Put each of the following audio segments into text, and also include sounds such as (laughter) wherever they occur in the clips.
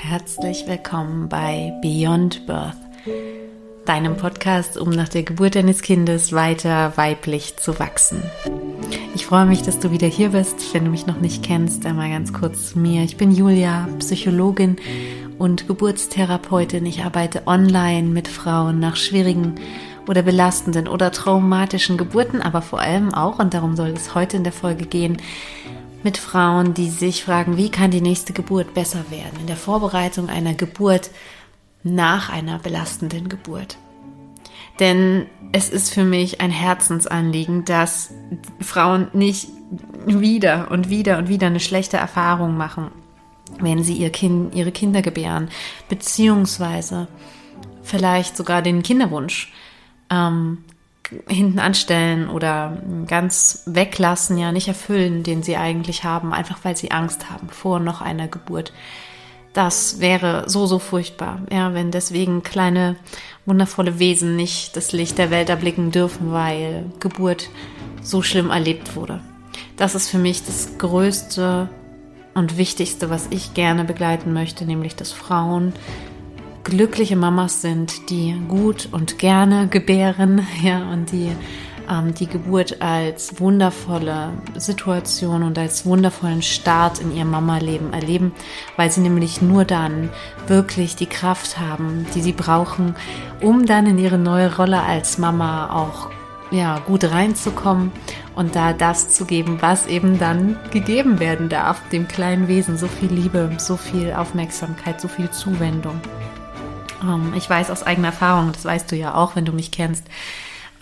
Herzlich willkommen bei Beyond Birth, deinem Podcast, um nach der Geburt deines Kindes weiter weiblich zu wachsen. Ich freue mich, dass du wieder hier bist. Wenn du mich noch nicht kennst, einmal ganz kurz zu mir. Ich bin Julia, Psychologin und Geburtstherapeutin. Ich arbeite online mit Frauen nach schwierigen oder belastenden oder traumatischen Geburten, aber vor allem auch, und darum soll es heute in der Folge gehen, mit Frauen, die sich fragen, wie kann die nächste Geburt besser werden, in der Vorbereitung einer Geburt nach einer belastenden Geburt. Denn es ist für mich ein Herzensanliegen, dass Frauen nicht wieder und wieder und wieder eine schlechte Erfahrung machen, wenn sie ihr Kind, ihre Kinder gebären, beziehungsweise vielleicht sogar den Kinderwunsch ähm, hinten anstellen oder ganz weglassen, ja nicht erfüllen, den sie eigentlich haben, einfach weil sie Angst haben vor noch einer Geburt. Das wäre so, so furchtbar, ja, wenn deswegen kleine, wundervolle Wesen nicht das Licht der Welt erblicken dürfen, weil Geburt so schlimm erlebt wurde. Das ist für mich das Größte und Wichtigste, was ich gerne begleiten möchte, nämlich dass Frauen glückliche Mamas sind, die gut und gerne gebären, (laughs) ja, und die ähm, die Geburt als wundervolle Situation und als wundervollen Start in ihr Mama-Leben erleben, weil sie nämlich nur dann wirklich die Kraft haben, die sie brauchen, um dann in ihre neue Rolle als Mama auch ja, gut reinzukommen und da das zu geben, was eben dann gegeben werden darf, dem kleinen Wesen. So viel Liebe, so viel Aufmerksamkeit, so viel Zuwendung. Ähm, ich weiß aus eigener Erfahrung, das weißt du ja auch, wenn du mich kennst,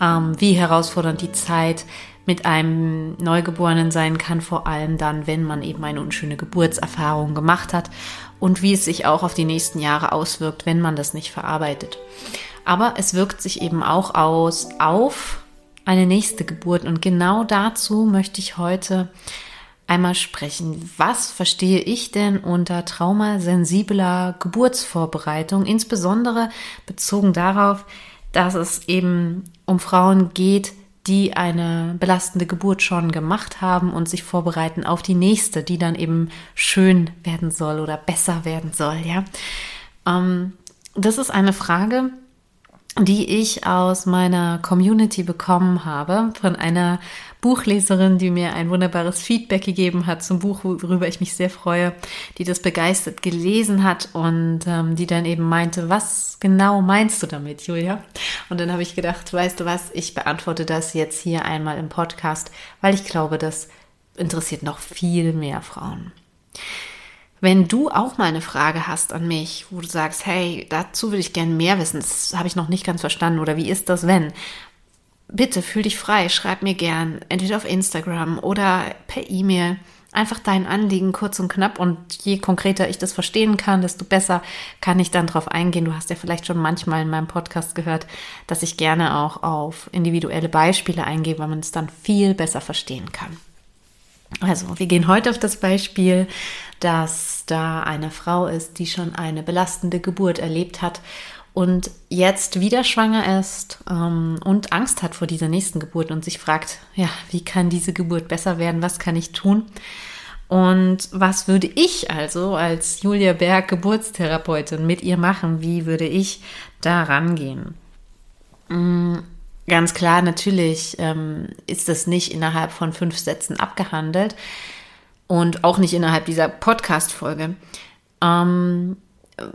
ähm, wie herausfordernd die Zeit mit einem Neugeborenen sein kann, vor allem dann, wenn man eben eine unschöne Geburtserfahrung gemacht hat und wie es sich auch auf die nächsten Jahre auswirkt, wenn man das nicht verarbeitet. Aber es wirkt sich eben auch aus auf eine nächste Geburt und genau dazu möchte ich heute einmal sprechen. Was verstehe ich denn unter traumasensibler Geburtsvorbereitung, insbesondere bezogen darauf, dass es eben um Frauen geht, die eine belastende Geburt schon gemacht haben und sich vorbereiten auf die nächste, die dann eben schön werden soll oder besser werden soll, ja. Ähm, das ist eine Frage, die ich aus meiner Community bekommen habe von einer Buchleserin, die mir ein wunderbares Feedback gegeben hat zum Buch, worüber ich mich sehr freue, die das begeistert gelesen hat und ähm, die dann eben meinte, was genau meinst du damit, Julia? Und dann habe ich gedacht, weißt du was, ich beantworte das jetzt hier einmal im Podcast, weil ich glaube, das interessiert noch viel mehr Frauen. Wenn du auch mal eine Frage hast an mich, wo du sagst, hey, dazu würde ich gerne mehr wissen, das habe ich noch nicht ganz verstanden oder wie ist das, wenn? Bitte fühl dich frei, schreib mir gern, entweder auf Instagram oder per E-Mail. Einfach dein Anliegen kurz und knapp und je konkreter ich das verstehen kann, desto besser kann ich dann drauf eingehen. Du hast ja vielleicht schon manchmal in meinem Podcast gehört, dass ich gerne auch auf individuelle Beispiele eingehe, weil man es dann viel besser verstehen kann. Also, wir gehen heute auf das Beispiel, dass da eine Frau ist, die schon eine belastende Geburt erlebt hat und jetzt wieder schwanger ist ähm, und Angst hat vor dieser nächsten Geburt und sich fragt, ja, wie kann diese Geburt besser werden? Was kann ich tun? Und was würde ich also als Julia Berg Geburtstherapeutin mit ihr machen? Wie würde ich da rangehen? Ganz klar, natürlich ähm, ist das nicht innerhalb von fünf Sätzen abgehandelt und auch nicht innerhalb dieser Podcast-Folge. Ähm,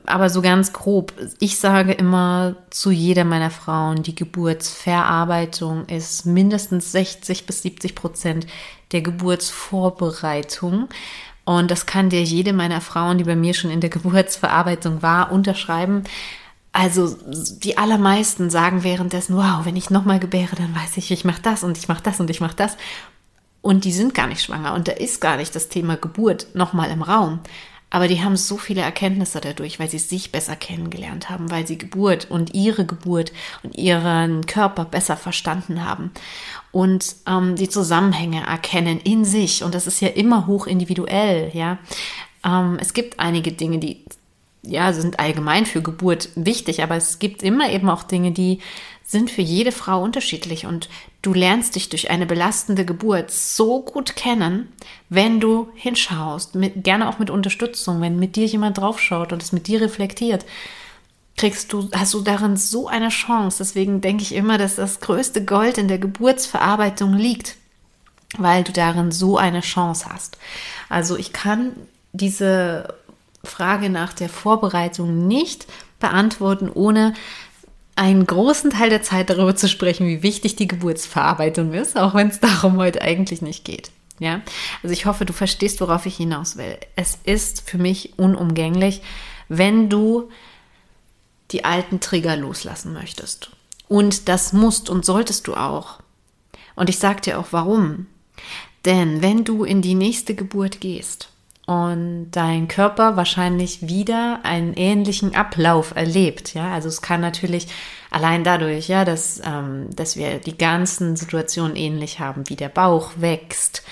aber so ganz grob, ich sage immer zu jeder meiner Frauen, die Geburtsverarbeitung ist mindestens 60 bis 70 Prozent der Geburtsvorbereitung. Und das kann dir jede meiner Frauen, die bei mir schon in der Geburtsverarbeitung war, unterschreiben. Also die allermeisten sagen währenddessen, wow, wenn ich nochmal gebäre, dann weiß ich, ich mache das und ich mache das und ich mache das. Und die sind gar nicht schwanger und da ist gar nicht das Thema Geburt nochmal im Raum. Aber die haben so viele Erkenntnisse dadurch, weil sie sich besser kennengelernt haben, weil sie Geburt und ihre Geburt und ihren Körper besser verstanden haben und ähm, die Zusammenhänge erkennen in sich. Und das ist ja immer hoch individuell, ja. Ähm, es gibt einige Dinge, die ja, sind allgemein für Geburt wichtig, aber es gibt immer eben auch Dinge, die sind für jede Frau unterschiedlich und du lernst dich durch eine belastende Geburt so gut kennen, wenn du hinschaust, mit, gerne auch mit Unterstützung, wenn mit dir jemand draufschaut und es mit dir reflektiert, kriegst du, hast du darin so eine Chance. Deswegen denke ich immer, dass das größte Gold in der Geburtsverarbeitung liegt, weil du darin so eine Chance hast. Also ich kann diese Frage nach der Vorbereitung nicht beantworten, ohne einen großen Teil der Zeit darüber zu sprechen, wie wichtig die Geburtsverarbeitung ist, auch wenn es darum heute eigentlich nicht geht. Ja, also ich hoffe, du verstehst, worauf ich hinaus will. Es ist für mich unumgänglich, wenn du die alten Trigger loslassen möchtest. Und das musst und solltest du auch. Und ich sage dir auch warum. Denn wenn du in die nächste Geburt gehst und dein Körper wahrscheinlich wieder einen ähnlichen Ablauf erlebt, ja, also es kann natürlich allein dadurch, ja, dass, ähm, dass wir die ganzen Situationen ähnlich haben, wie der Bauch wächst,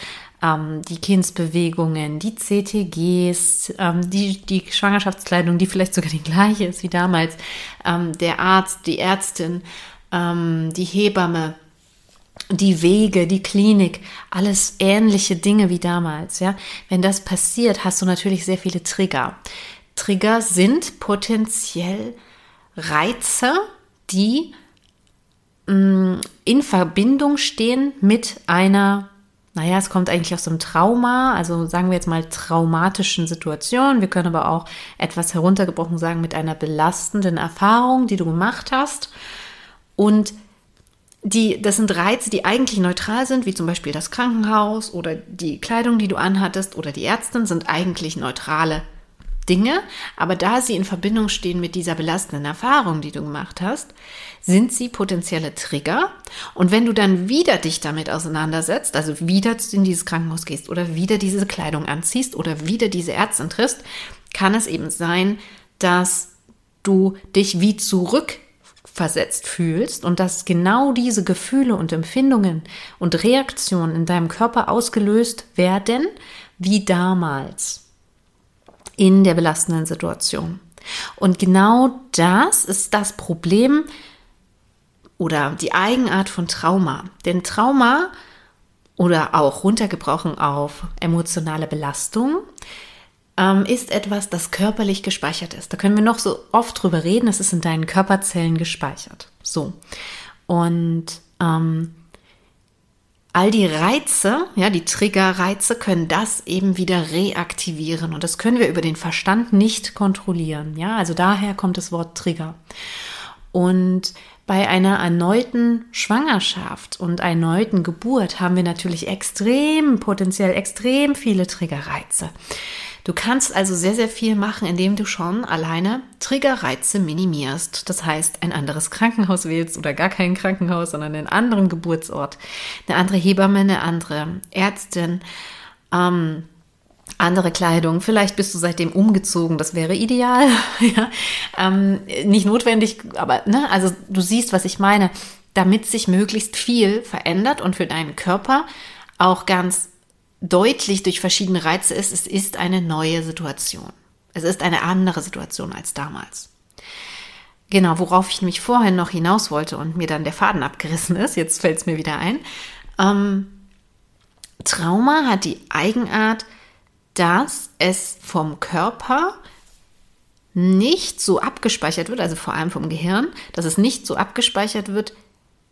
ähm, die Kindsbewegungen, die CTGs, ähm, die, die Schwangerschaftskleidung, die vielleicht sogar die gleiche ist wie damals, ähm, der Arzt, die Ärztin, ähm, die Hebamme, die Wege, die Klinik, alles ähnliche Dinge wie damals, ja. Wenn das passiert, hast du natürlich sehr viele Trigger. Trigger sind potenziell Reize, die mh, mm, in Verbindung stehen mit einer naja, es kommt eigentlich aus einem Trauma, also sagen wir jetzt mal traumatischen Situation. Wir können aber auch etwas heruntergebrochen sagen mit einer belastenden Erfahrung, die du gemacht hast. Und die, das sind Reize, die eigentlich neutral sind, wie zum Beispiel das Krankenhaus oder die Kleidung, die du anhattest oder die Ärztin, sind eigentlich neutrale Dinge, aber da sie in Verbindung stehen mit dieser belastenden Erfahrung, die du gemacht hast, sind sie potenzielle Trigger. Und wenn du dann wieder dich damit auseinandersetzt, also wieder in dieses Krankenhaus gehst oder wieder diese Kleidung anziehst oder wieder diese Ärztin triffst, kann es eben sein, dass du dich wie zurück versetzt fühlst und dass genau diese Gefühle und Empfindungen und Reaktionen in deinem Körper ausgelöst werden wie damals in der belastenden Situation. Und genau das ist das Problem oder die Eigenart von Trauma. Denn Trauma oder auch runtergebrochen auf emotionale Belastung ähm, ist etwas, das körperlich gespeichert ist. Da können wir noch so oft drüber reden, es ist in deinen Körperzellen gespeichert. So. Und ähm, all die Reize, ja, die Triggerreize können das eben wieder reaktivieren und das können wir über den Verstand nicht kontrollieren, ja, also daher kommt das Wort Trigger. Und bei einer erneuten Schwangerschaft und erneuten Geburt haben wir natürlich extrem, potenziell extrem viele Triggerreize. Du kannst also sehr, sehr viel machen, indem du schon alleine Triggerreize minimierst. Das heißt, ein anderes Krankenhaus wählst oder gar kein Krankenhaus, sondern einen anderen Geburtsort, eine andere Hebamme, eine andere Ärztin, ähm, andere Kleidung. Vielleicht bist du seitdem umgezogen, das wäre ideal. (laughs) ja. ähm, nicht notwendig, aber ne, also du siehst, was ich meine, damit sich möglichst viel verändert und für deinen Körper auch ganz deutlich durch verschiedene Reize ist, es ist eine neue Situation. Es ist eine andere Situation als damals. Genau, worauf ich nämlich vorhin noch hinaus wollte und mir dann der Faden abgerissen ist, jetzt fällt es mir wieder ein. Ähm, Trauma hat die Eigenart, dass es vom Körper nicht so abgespeichert wird, also vor allem vom Gehirn, dass es nicht so abgespeichert wird,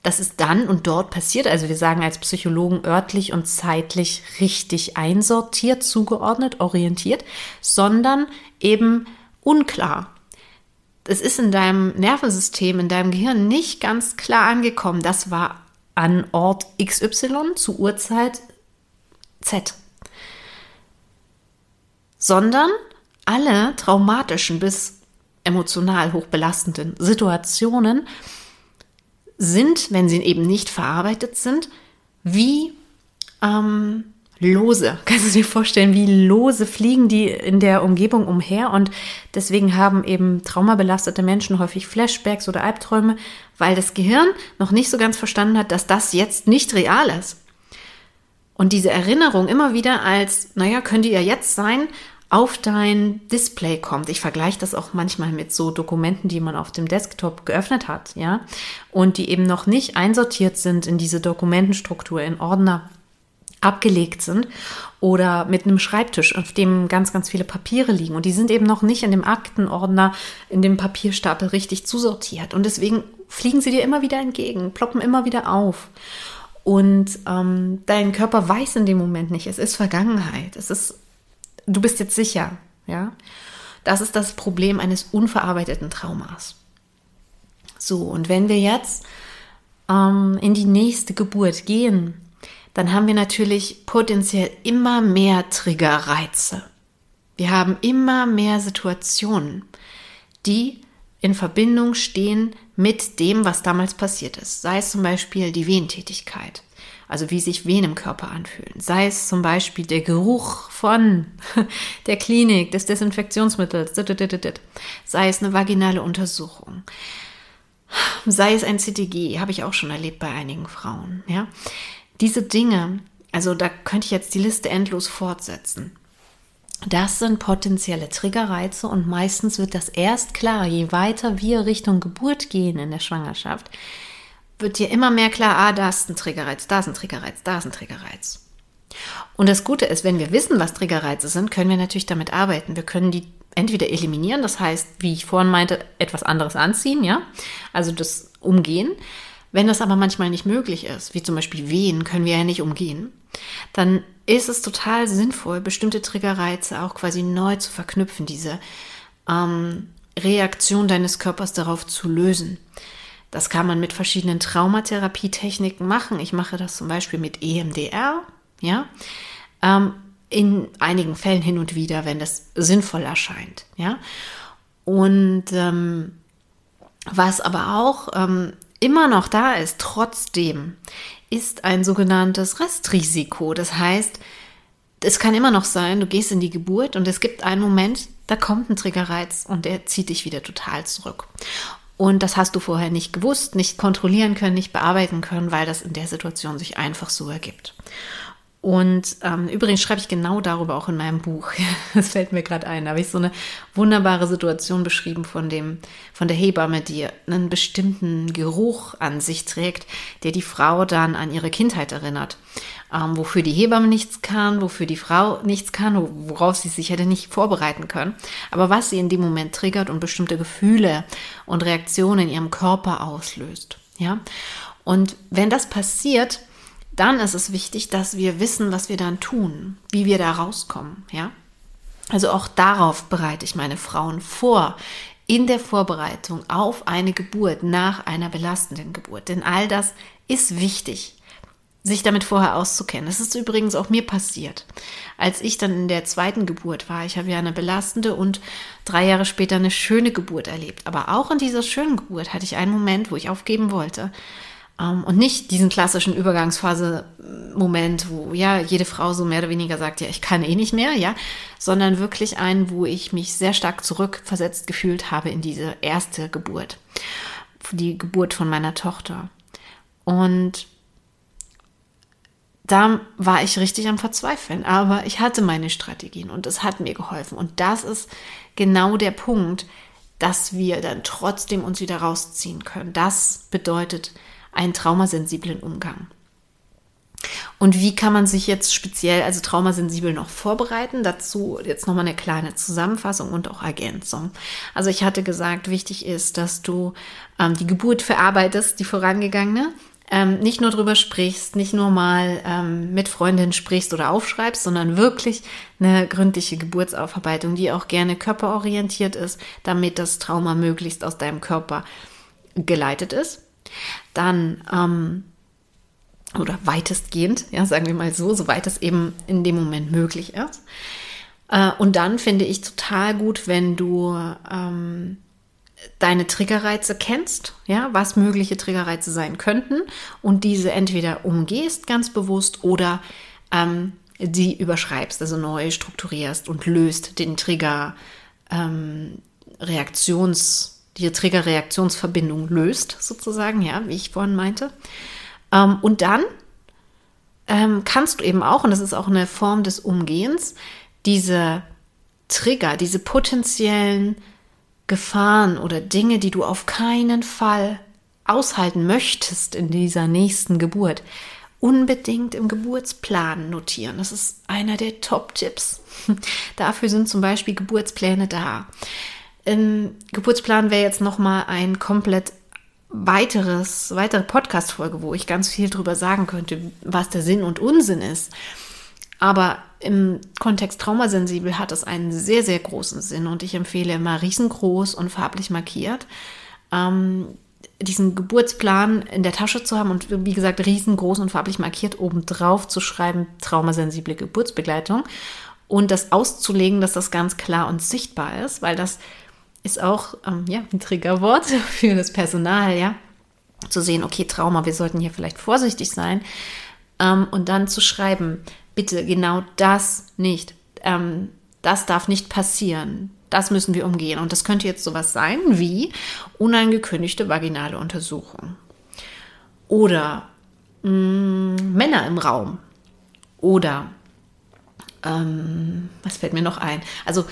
dass es dann und dort passiert. Also wir sagen als Psychologen örtlich und zeitlich richtig einsortiert, zugeordnet, orientiert, sondern eben unklar. Es ist in deinem Nervensystem, in deinem Gehirn nicht ganz klar angekommen. Das war an Ort XY zu Uhrzeit Z. Sondern alle traumatischen bis emotional hochbelastenden Situationen sind, wenn sie eben nicht verarbeitet sind, wie ähm, lose. (laughs) Kannst du dir vorstellen, wie lose fliegen die in der Umgebung umher und deswegen haben eben traumabelastete Menschen häufig Flashbacks oder Albträume, weil das Gehirn noch nicht so ganz verstanden hat, dass das jetzt nicht real ist. Und diese Erinnerung immer wieder als, naja, könnte ja jetzt sein, auf dein Display kommt. Ich vergleiche das auch manchmal mit so Dokumenten, die man auf dem Desktop geöffnet hat, ja, und die eben noch nicht einsortiert sind in diese Dokumentenstruktur, in Ordner abgelegt sind oder mit einem Schreibtisch, auf dem ganz, ganz viele Papiere liegen. Und die sind eben noch nicht in dem Aktenordner, in dem Papierstapel richtig zusortiert. Und deswegen fliegen sie dir immer wieder entgegen, ploppen immer wieder auf. Und ähm, dein Körper weiß in dem Moment nicht, es ist Vergangenheit, es ist du bist jetzt sicher, ja. Das ist das Problem eines unverarbeiteten Traumas. So, und wenn wir jetzt ähm, in die nächste Geburt gehen, dann haben wir natürlich potenziell immer mehr Triggerreize. Wir haben immer mehr Situationen, die in Verbindung stehen mit dem, was damals passiert ist. Sei es zum Beispiel die Wehentätigkeit, also wie sich Wehen im Körper anfühlen. Sei es zum Beispiel der Geruch von (laughs) der Klinik, des Desinfektionsmittels, sei es eine vaginale Untersuchung, sei es ein CTG, habe ich auch schon erlebt bei einigen Frauen. Ja, diese Dinge, also da könnte ich jetzt die Liste endlos fortsetzen. Das sind potenzielle Triggerreize und meistens wird das erst klar, je weiter wir Richtung Geburt gehen in der Schwangerschaft, wird dir immer mehr klar, ah, da ist ein Triggerreiz, da ist ein Triggerreiz, da ist ein Triggerreiz. Und das Gute ist, wenn wir wissen, was Triggerreize sind, können wir natürlich damit arbeiten. Wir können die entweder eliminieren, das heißt, wie ich vorhin meinte, etwas anderes anziehen, ja, also das umgehen. Wenn das aber manchmal nicht möglich ist, wie zum Beispiel Wehen, können wir ja nicht umgehen, dann ist es total sinnvoll, bestimmte Triggerreize auch quasi neu zu verknüpfen, diese ähm, Reaktion deines Körpers darauf zu lösen. Das kann man mit verschiedenen Traumatherapietechniken machen. Ich mache das zum Beispiel mit EMDR, ja. Ähm, in einigen Fällen hin und wieder, wenn das sinnvoll erscheint, ja. Und ähm, was aber auch ähm, immer noch da ist, trotzdem, ist ein sogenanntes Restrisiko. Das heißt, es kann immer noch sein, du gehst in die Geburt und es gibt einen Moment, da kommt ein Triggerreiz und der zieht dich wieder total zurück. Und das hast du vorher nicht gewusst, nicht kontrollieren können, nicht bearbeiten können, weil das in der Situation sich einfach so ergibt. Und ähm, übrigens schreibe ich genau darüber auch in meinem Buch. (laughs) Das fällt mir gerade ein. Da habe ich so eine wunderbare Situation beschrieben von dem, von der Hebamme, die einen bestimmten Geruch an sich trägt, der die Frau dann an ihre Kindheit erinnert. Ähm, wofür die Hebamme nichts kann, wofür die Frau nichts kann, worauf sie sich hätte nicht vorbereiten können. Aber was sie in dem Moment triggert und bestimmte Gefühle und Reaktionen in ihrem Körper auslöst. Ja. Und wenn das passiert, dann ist es wichtig, dass wir wissen, was wir dann tun, wie wir da rauskommen, ja. Also auch darauf bereite ich meine Frauen vor in der Vorbereitung auf eine Geburt nach einer belastenden Geburt. Denn all das ist wichtig, sich damit vorher auszukennen. Das ist übrigens auch mir passiert. Als ich dann in der zweiten Geburt war, ich habe ja eine belastende und drei Jahre später eine schöne Geburt erlebt. Aber auch in dieser schönen Geburt hatte ich einen Moment, wo ich aufgeben wollte. Ähm, und nicht diesen klassischen Übergangsphase-Moment, wo ja jede Frau so mehr oder weniger sagt, ja, ich kann eh nicht mehr, ja, sondern wirklich einen, wo ich mich sehr stark zurückversetzt gefühlt habe in diese erste Geburt, die Geburt von meiner Tochter. Und da war ich richtig am Verzweifeln, aber ich hatte meine Strategien und es hat mir geholfen. Und das ist genau der Punkt, dass wir dann trotzdem uns wieder rausziehen können. Das bedeutet, einen traumasensiblen Umgang. Und wie kann man sich jetzt speziell, also traumasensibel noch vorbereiten? Dazu jetzt nochmal eine kleine Zusammenfassung und auch Ergänzung. Also ich hatte gesagt, wichtig ist, dass du ähm, die Geburt verarbeitest, die vorangegangene. Ähm, nicht nur drüber sprichst, nicht nur mal ähm, mit Freundinnen sprichst oder aufschreibst, sondern wirklich eine gründliche Geburtsaufarbeitung, die auch gerne körperorientiert ist, damit das Trauma möglichst aus deinem Körper geleitet ist. Dann, ähm, oder weitestgehend, ja, sagen wir mal so, soweit es eben in dem Moment möglich ist. Äh, und dann finde ich total gut, wenn du ähm, deine Triggerreize kennst, ja, was mögliche Triggerreize sein könnten und diese entweder umgehst ganz bewusst oder ähm, die überschreibst, also neu strukturierst und löst den Trigger ähm, Reaktions die Triggerreaktionsverbindung löst, sozusagen, ja, wie ich vorhin meinte. Ähm, und dann ähm, kannst du eben auch, und das ist auch eine Form des Umgehens, diese Trigger, diese potenziellen Gefahren oder Dinge, die du auf keinen Fall aushalten möchtest in dieser nächsten Geburt, unbedingt im Geburtsplan notieren. Das ist einer der Top-Tipps. (laughs) Dafür sind zum Beispiel Geburtspläne da. Im Geburtsplan wäre jetzt nochmal ein komplett weiteres, weitere Podcast-Folge, wo ich ganz viel drüber sagen könnte, was der Sinn und Unsinn ist. Aber im Kontext traumasensibel hat es einen sehr, sehr großen Sinn und ich empfehle immer riesengroß und farblich markiert. Ähm, diesen Geburtsplan in der Tasche zu haben und wie gesagt riesengroß und farblich markiert obendrauf zu schreiben, traumasensible Geburtsbegleitung und das auszulegen, dass das ganz klar und sichtbar ist, weil das ist auch ähm, ja, ein Triggerwort (laughs) für das Personal, ja, zu sehen, okay, Trauma, wir sollten hier vielleicht vorsichtig sein ähm, und dann zu schreiben, bitte genau das nicht, ähm, das darf nicht passieren, das müssen wir umgehen. Und das könnte jetzt sowas sein wie unangekündigte vaginale Untersuchung. Oder mh, mm, Männer im Raum. Oder ähm, was fällt mir noch ein? Also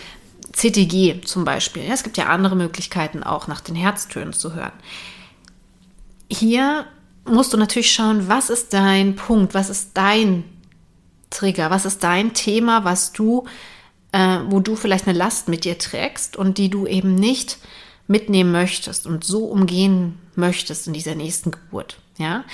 CTG zum Beispiel. Ja, es gibt ja andere Möglichkeiten auch nach den Herztönen zu hören. Hier musst du natürlich schauen, was ist dein Punkt, was ist dein Trigger, was ist dein Thema, was du äh, wo du vielleicht eine Last mit dir trägst und die du eben nicht mitnehmen möchtest und so umgehen möchtest in dieser nächsten Geburt. Ja.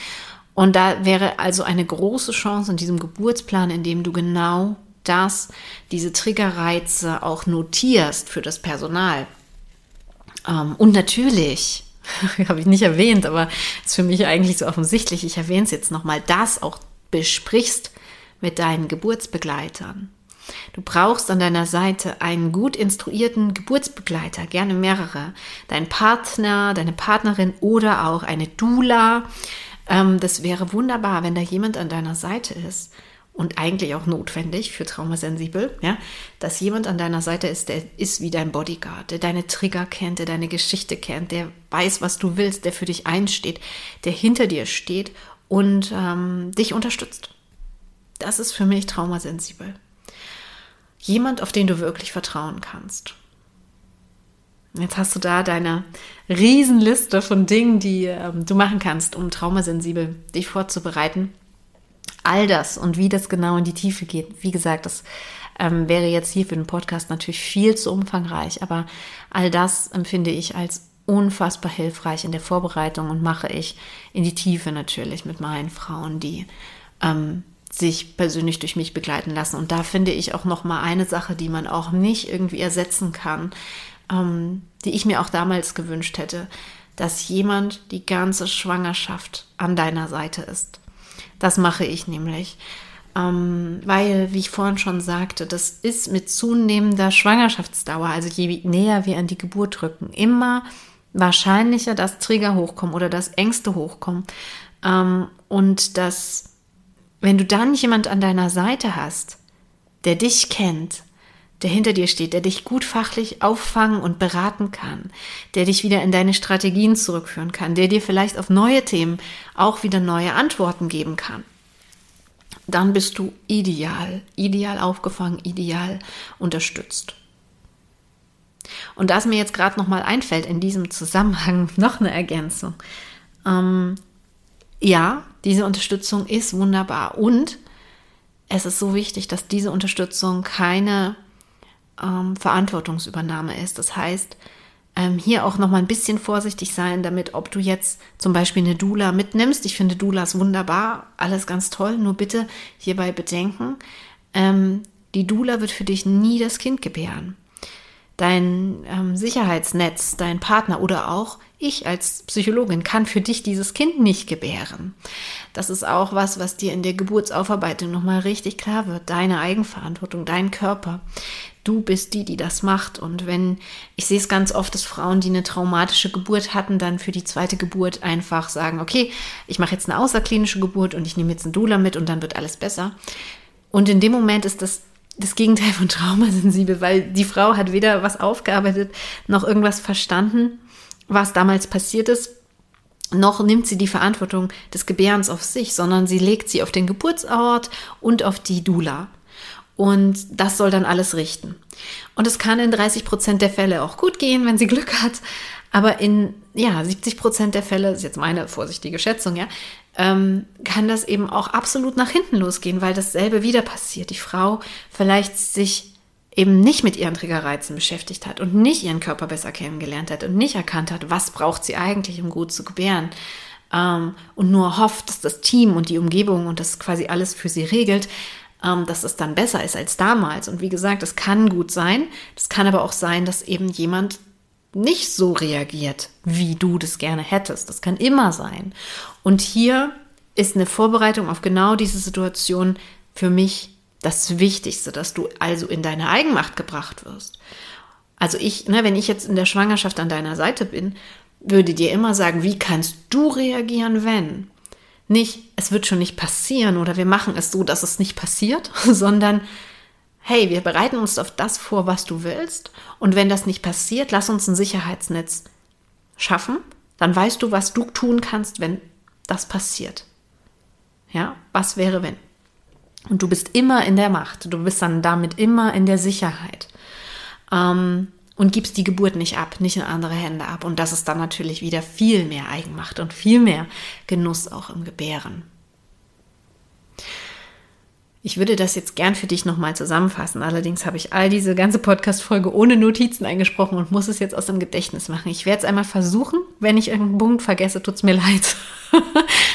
Und da wäre also eine große Chance in diesem Geburtsplan, in dem du genau das, diese Triggerreize auch notierst für das Personal. Ähm, und natürlich, (laughs) habe ich nicht erwähnt, aber ist für mich eigentlich so offensichtlich, ich erwähne es jetzt nochmal, das auch besprichst mit deinen Geburtsbegleitern. Du brauchst an deiner Seite einen gut instruierten Geburtsbegleiter, gerne mehrere. Dein Partner, deine Partnerin oder auch eine Dula. Ähm, das wäre wunderbar, wenn da jemand an deiner Seite ist und eigentlich auch notwendig für traumasensibel, ja, dass jemand an deiner Seite ist, der ist wie dein Bodyguard, der deine Trigger kennt, der deine Geschichte kennt, der weiß, was du willst, der für dich einsteht, der hinter dir steht und ähm, dich unterstützt. Das ist für mich traumasensibel. Jemand, auf den du wirklich vertrauen kannst. Jetzt hast du da deine Riesenliste von Dingen, die ähm, du machen kannst, um traumasensibel dich vorzubereiten. All das und wie das genau in die Tiefe geht. Wie gesagt, das ähm, wäre jetzt hier für den Podcast natürlich viel zu umfangreich, aber all das empfinde ich als unfassbar hilfreich in der Vorbereitung und mache ich in die Tiefe natürlich mit meinen Frauen, die ähm, sich persönlich durch mich begleiten lassen. Und da finde ich auch noch mal eine Sache, die man auch nicht irgendwie ersetzen kann, ähm, die ich mir auch damals gewünscht hätte, dass jemand die ganze Schwangerschaft an deiner Seite ist. Das mache ich nämlich. Ähm, weil, wie ich vorhin schon sagte, das ist mit zunehmender Schwangerschaftsdauer, also je näher wir an die Geburt rücken, immer wahrscheinlicher, dass Trigger hochkommen oder dass Ängste hochkommen. Ähm, und dass wenn du dann jemand an deiner Seite hast, der dich kennt, der hinter dir steht, der dich gut fachlich auffangen und beraten kann, der dich wieder in deine Strategien zurückführen kann, der dir vielleicht auf neue Themen auch wieder neue Antworten geben kann, dann bist du ideal, ideal aufgefangen, ideal unterstützt. Und da es mir jetzt gerade nochmal einfällt, in diesem Zusammenhang (laughs) noch eine Ergänzung. Ähm, ja, diese Unterstützung ist wunderbar und es ist so wichtig, dass diese Unterstützung keine ähm, Verantwortungsübernahme ist. Das heißt, ähm, hier auch noch mal ein bisschen vorsichtig sein damit, ob du jetzt zum Beispiel eine Dula mitnimmst. Ich finde Dulas wunderbar, alles ganz toll. Nur bitte hierbei bedenken, ähm, die Dula wird für dich nie das Kind gebären dein ähm, Sicherheitsnetz, dein Partner oder auch ich als Psychologin kann für dich dieses Kind nicht gebären. Das ist auch was, was dir in der Geburtsaufarbeitung nochmal richtig klar wird. Deine Eigenverantwortung, dein Körper. Du bist die, die das macht. Und wenn, ich sehe es ganz oft, dass Frauen, die eine traumatische Geburt hatten, dann für die zweite Geburt einfach sagen, okay, ich mache jetzt eine außerklinische Geburt und ich nehme jetzt einen Doula mit und dann wird alles besser. Und in dem Moment ist das das Gegenteil von traumasensibel, weil die Frau hat weder was aufgearbeitet noch irgendwas verstanden, was damals passiert ist, noch nimmt sie die Verantwortung des Gebärens auf sich, sondern sie legt sie auf den Geburtsort und auf die Dula. Und das soll dann alles richten. Und es kann in 30 Prozent der Fälle auch gut gehen, wenn sie Glück hat. Aber in ja, 70 Prozent der Fälle, ist jetzt meine vorsichtige Schätzung, ja, ähm, kann das eben auch absolut nach hinten losgehen, weil dasselbe wieder passiert. Die Frau vielleicht sich eben nicht mit ihren Triggerreizen beschäftigt hat und nicht ihren Körper besser kennengelernt hat und nicht erkannt hat, was braucht sie eigentlich, um gut zu gebären. Ähm, und nur hofft, dass das Team und die Umgebung und das quasi alles für sie regelt, dass es dann besser ist als damals. Und wie gesagt, es kann gut sein. Es kann aber auch sein, dass eben jemand nicht so reagiert, wie du das gerne hättest. Das kann immer sein. Und hier ist eine Vorbereitung auf genau diese Situation für mich das Wichtigste, dass du also in deine Eigenmacht gebracht wirst. Also ich, ne, wenn ich jetzt in der Schwangerschaft an deiner Seite bin, würde dir immer sagen, wie kannst du reagieren, wenn? Nicht, es wird schon nicht passieren oder wir machen es so, dass es nicht passiert, (laughs) sondern hey, wir bereiten uns auf das vor, was du willst. Und wenn das nicht passiert, lass uns ein Sicherheitsnetz schaffen. Dann weißt du, was du tun kannst, wenn das passiert. Ja, was wäre wenn? Und du bist immer in der Macht. Du bist dann damit immer in der Sicherheit. Ähm, und gibst die Geburt nicht ab, nicht in andere Hände ab. Und das ist dann natürlich wieder viel mehr Eigenmacht und viel mehr Genuss auch im Gebären. Ich würde das jetzt gern für dich nochmal zusammenfassen. Allerdings habe ich all diese ganze Podcast-Folge ohne Notizen eingesprochen und muss es jetzt aus dem Gedächtnis machen. Ich werde es einmal versuchen. Wenn ich irgendeinen Punkt vergesse, tut es mir leid. (laughs)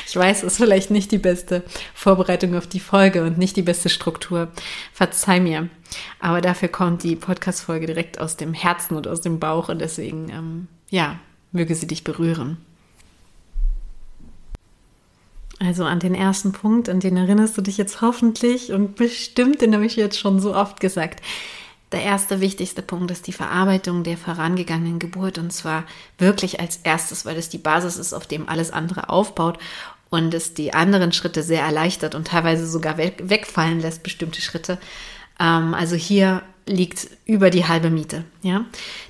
ich weiß, es ist vielleicht nicht die beste Vorbereitung auf die Folge und nicht die beste Struktur. Verzeih mir. Aber dafür kommt die Podcast-Folge direkt aus dem Herzen und aus dem Bauch und deswegen, ähm, ja, möge sie dich berühren. Also an den ersten Punkt, an den erinnerst du dich jetzt hoffentlich und bestimmt, den habe ich jetzt schon so oft gesagt. Der erste wichtigste Punkt ist die Verarbeitung der vorangegangenen Geburt und zwar wirklich als erstes, weil es die Basis ist, auf dem alles andere aufbaut und es die anderen Schritte sehr erleichtert und teilweise sogar wegfallen lässt, bestimmte Schritte. Ähm, also hier liegt über die halbe Miete. Ja?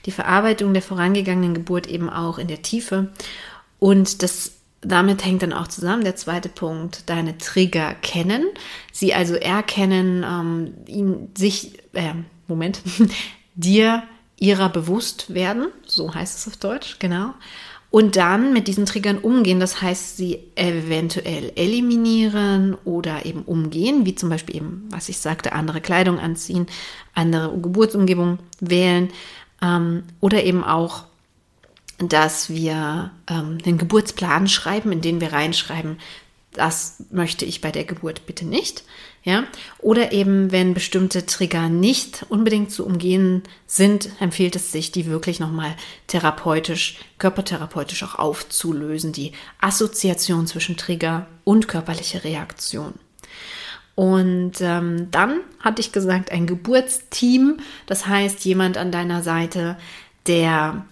Die Verarbeitung der vorangegangenen Geburt eben auch in der Tiefe und das damit hängt dann auch zusammen der zweite Punkt, deine Trigger kennen, sie also erkennen, ähm, ihn, sich, äh, Moment, (laughs) dir ihrer bewusst werden, so heißt es auf Deutsch, genau. Und dann mit diesen Triggern umgehen, das heißt, sie eventuell eliminieren oder eben umgehen, wie zum Beispiel eben, was ich sagte, andere Kleidung anziehen, andere Geburtsumgebung wählen ähm, oder eben auch dass wir ähm, den Geburtsplan schreiben, in den wir reinschreiben, das möchte ich bei der Geburt bitte nicht. Ja? Oder eben, wenn bestimmte Trigger nicht unbedingt zu umgehen sind, empfiehlt es sich, die wirklich nochmal therapeutisch, körpertherapeutisch auch aufzulösen, die Assoziation zwischen Trigger und körperliche Reaktion. Und ähm, dann hatte ich gesagt, ein Geburtsteam, das heißt jemand an deiner Seite, der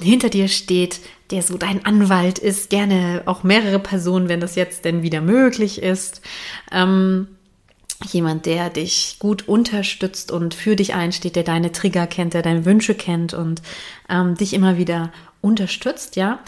hinter dir steht, der so dein Anwalt ist, gerne auch mehrere Personen, wenn das jetzt denn wieder möglich ist. Ähm, jemand, der dich gut unterstützt und für dich einsteht, der deine Trigger kennt, der deine Wünsche kennt und ähm, dich immer wieder unterstützt, ja.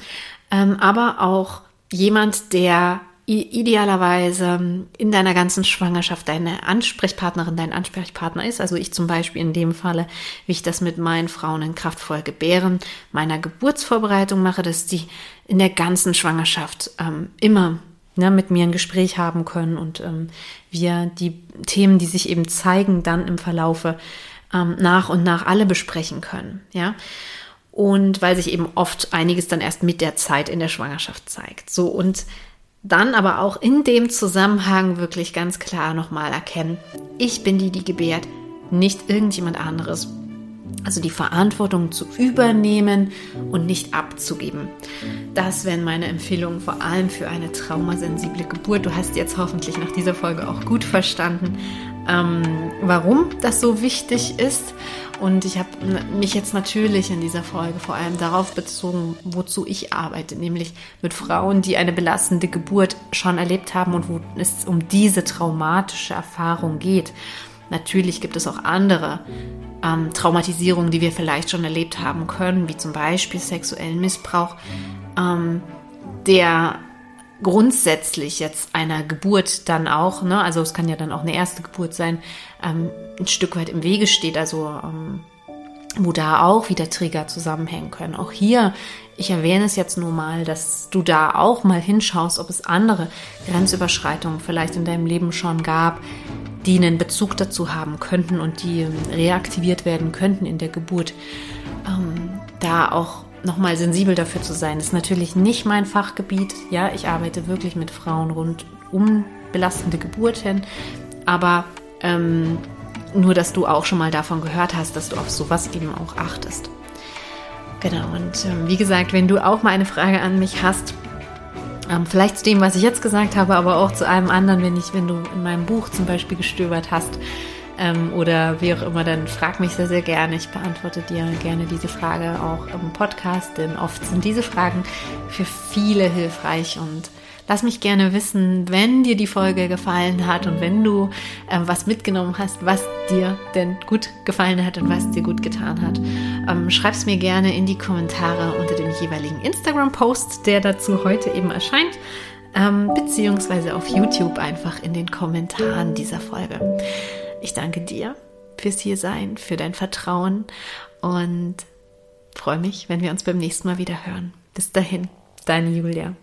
Ähm, aber auch jemand, der idealerweise in deiner ganzen Schwangerschaft deine Ansprechpartnerin, dein Ansprechpartner ist. Also ich zum Beispiel in dem Falle, wie ich das mit meinen Frauen in kraftvoll gebären, meiner Geburtsvorbereitung mache, dass die in der ganzen Schwangerschaft ähm, immer ne, mit mir ein Gespräch haben können und ähm, wir die Themen, die sich eben zeigen, dann im Verlaufe ähm, nach und nach alle besprechen können. Ja. Und weil sich eben oft einiges dann erst mit der Zeit in der Schwangerschaft zeigt. So und dann aber auch in dem Zusammenhang wirklich ganz klar nochmal erkennen, ich bin die, die gebärt, nicht irgendjemand anderes. Also die Verantwortung zu übernehmen und nicht abzugeben. Das wären meine Empfehlungen, vor allem für eine traumasensible Geburt. Du hast jetzt hoffentlich nach dieser Folge auch gut verstanden, ähm, warum das so wichtig ist und ich habe mich jetzt natürlich in dieser Folge vor allem darauf bezogen, wozu ich arbeite, nämlich mit Frauen, die eine belastende Geburt schon erlebt haben und wo es um diese traumatische Erfahrung geht. Natürlich gibt es auch andere ähm, Traumatisierungen, die wir vielleicht schon erlebt haben können, wie zum Beispiel sexuellen Missbrauch, ähm, der grundsätzlich jetzt einer Geburt dann auch, ne, also es kann ja dann auch eine erste Geburt sein, ähm, ein Stück weit im Wege steht, also ähm, wo da auch wieder Trigger zusammenhängen können. Auch hier, ich erwähne es jetzt nur mal, dass du da auch mal hinschaust, ob es andere Grenzüberschreitungen vielleicht in deinem Leben schon gab, die einen Bezug dazu haben könnten und die reaktiviert werden könnten in der Geburt. Ähm, da auch nochmal sensibel dafür zu sein, ist natürlich nicht mein Fachgebiet. Ja, ich arbeite wirklich mit Frauen rund um belastende Geburten, aber ähm, nur, dass du auch schon mal davon gehört hast, dass du auf sowas eben auch achtest. Genau, und ähm, wie gesagt, wenn du auch mal eine Frage an mich hast, ähm, vielleicht zu dem, was ich jetzt gesagt habe, aber auch zu einem anderen, wenn ich, wenn du in meinem Buch zum Beispiel gestöbert hast ähm, oder wie auch immer, dann frag mich sehr, sehr gerne. Ich beantworte dir gerne diese Frage auch im Podcast, denn oft sind diese Fragen für viele hilfreich und Lass mich gerne wissen, wenn dir die Folge gefallen hat und wenn du ähm, was mitgenommen hast, was dir denn gut gefallen hat und was dir gut getan hat. Ähm, Schreib es mir gerne in die Kommentare unter dem jeweiligen Instagram-Post, der dazu heute eben erscheint, ähm, beziehungsweise auf YouTube einfach in den Kommentaren dieser Folge. Ich danke dir fürs Hiersein, für dein Vertrauen und freue mich, wenn wir uns beim nächsten Mal wieder hören. Bis dahin, deine Julia.